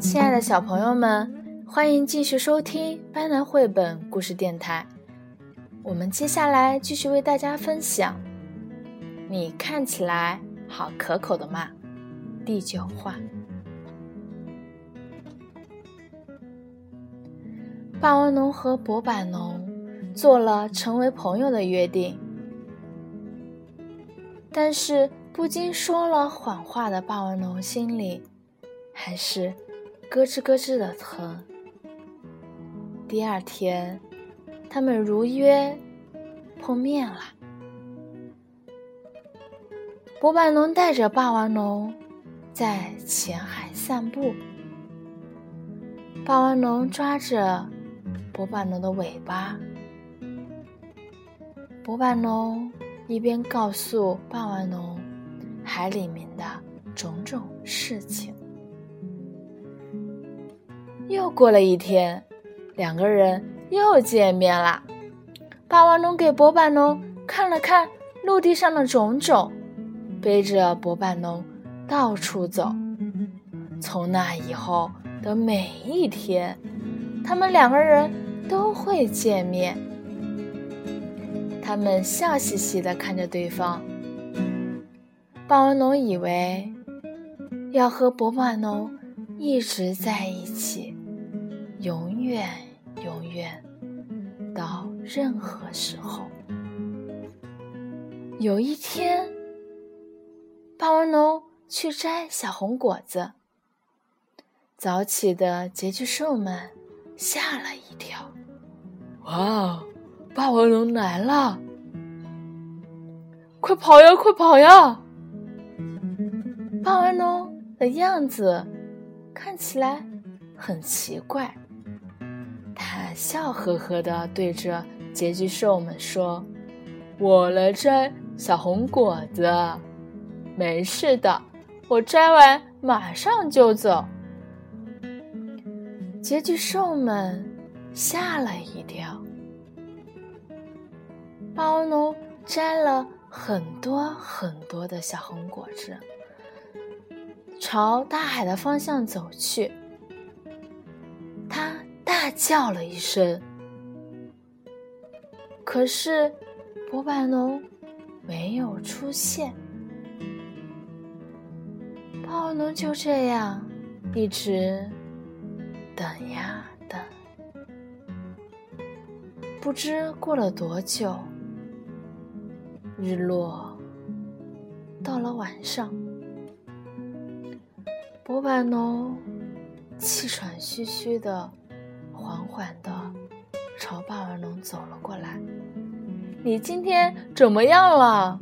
亲爱的小朋友们，欢迎继续收听班南绘本故事电台。我们接下来继续为大家分享《你看起来好可口的嘛》第九话。霸王龙和博板龙做了成为朋友的约定，但是不禁说了谎话的霸王龙心里还是。咯吱咯吱的疼。第二天，他们如约碰面了。博板龙带着霸王龙在浅海散步，霸王龙抓着博板龙的尾巴，博板龙一边告诉霸王龙海里面的种种事情。又过了一天，两个人又见面了。霸王龙给博板龙看了看陆地上的种种，背着博板龙到处走。从那以后的每一天，他们两个人都会见面。他们笑嘻嘻地看着对方。霸王龙以为要和博板龙一直在一起。永远，永远，到任何时候。有一天，霸王龙去摘小红果子，早起的拮据兽们吓了一跳。哇哦，霸王龙来了！快跑呀，快跑呀！霸王龙的样子看起来很奇怪。他笑呵呵的对着结局兽们说：“我来摘小红果子，没事的，我摘完马上就走。”结局兽们吓了一跳。霸王龙摘了很多很多的小红果子，朝大海的方向走去。他。大叫了一声，可是博板龙没有出现。霸王龙就这样一直等呀等，不知过了多久，日落到了晚上，博板龙气喘吁吁的。缓缓地朝霸王龙走了过来。你今天怎么样了？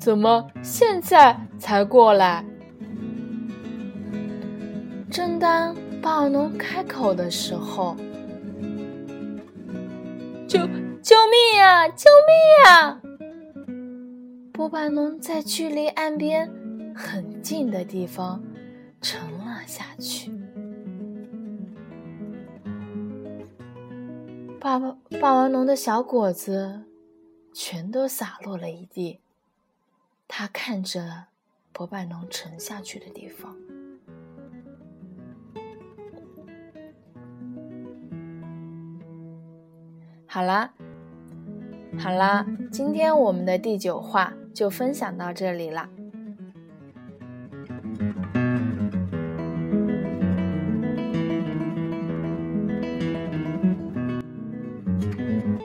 怎么现在才过来？正当霸王龙开口的时候，救救命呀！救命呀！波板龙在距离岸边很近的地方沉了下去。霸王霸王龙的小果子全都洒落了一地。他看着博板龙沉下去的地方。好啦，好啦，今天我们的第九话就分享到这里了。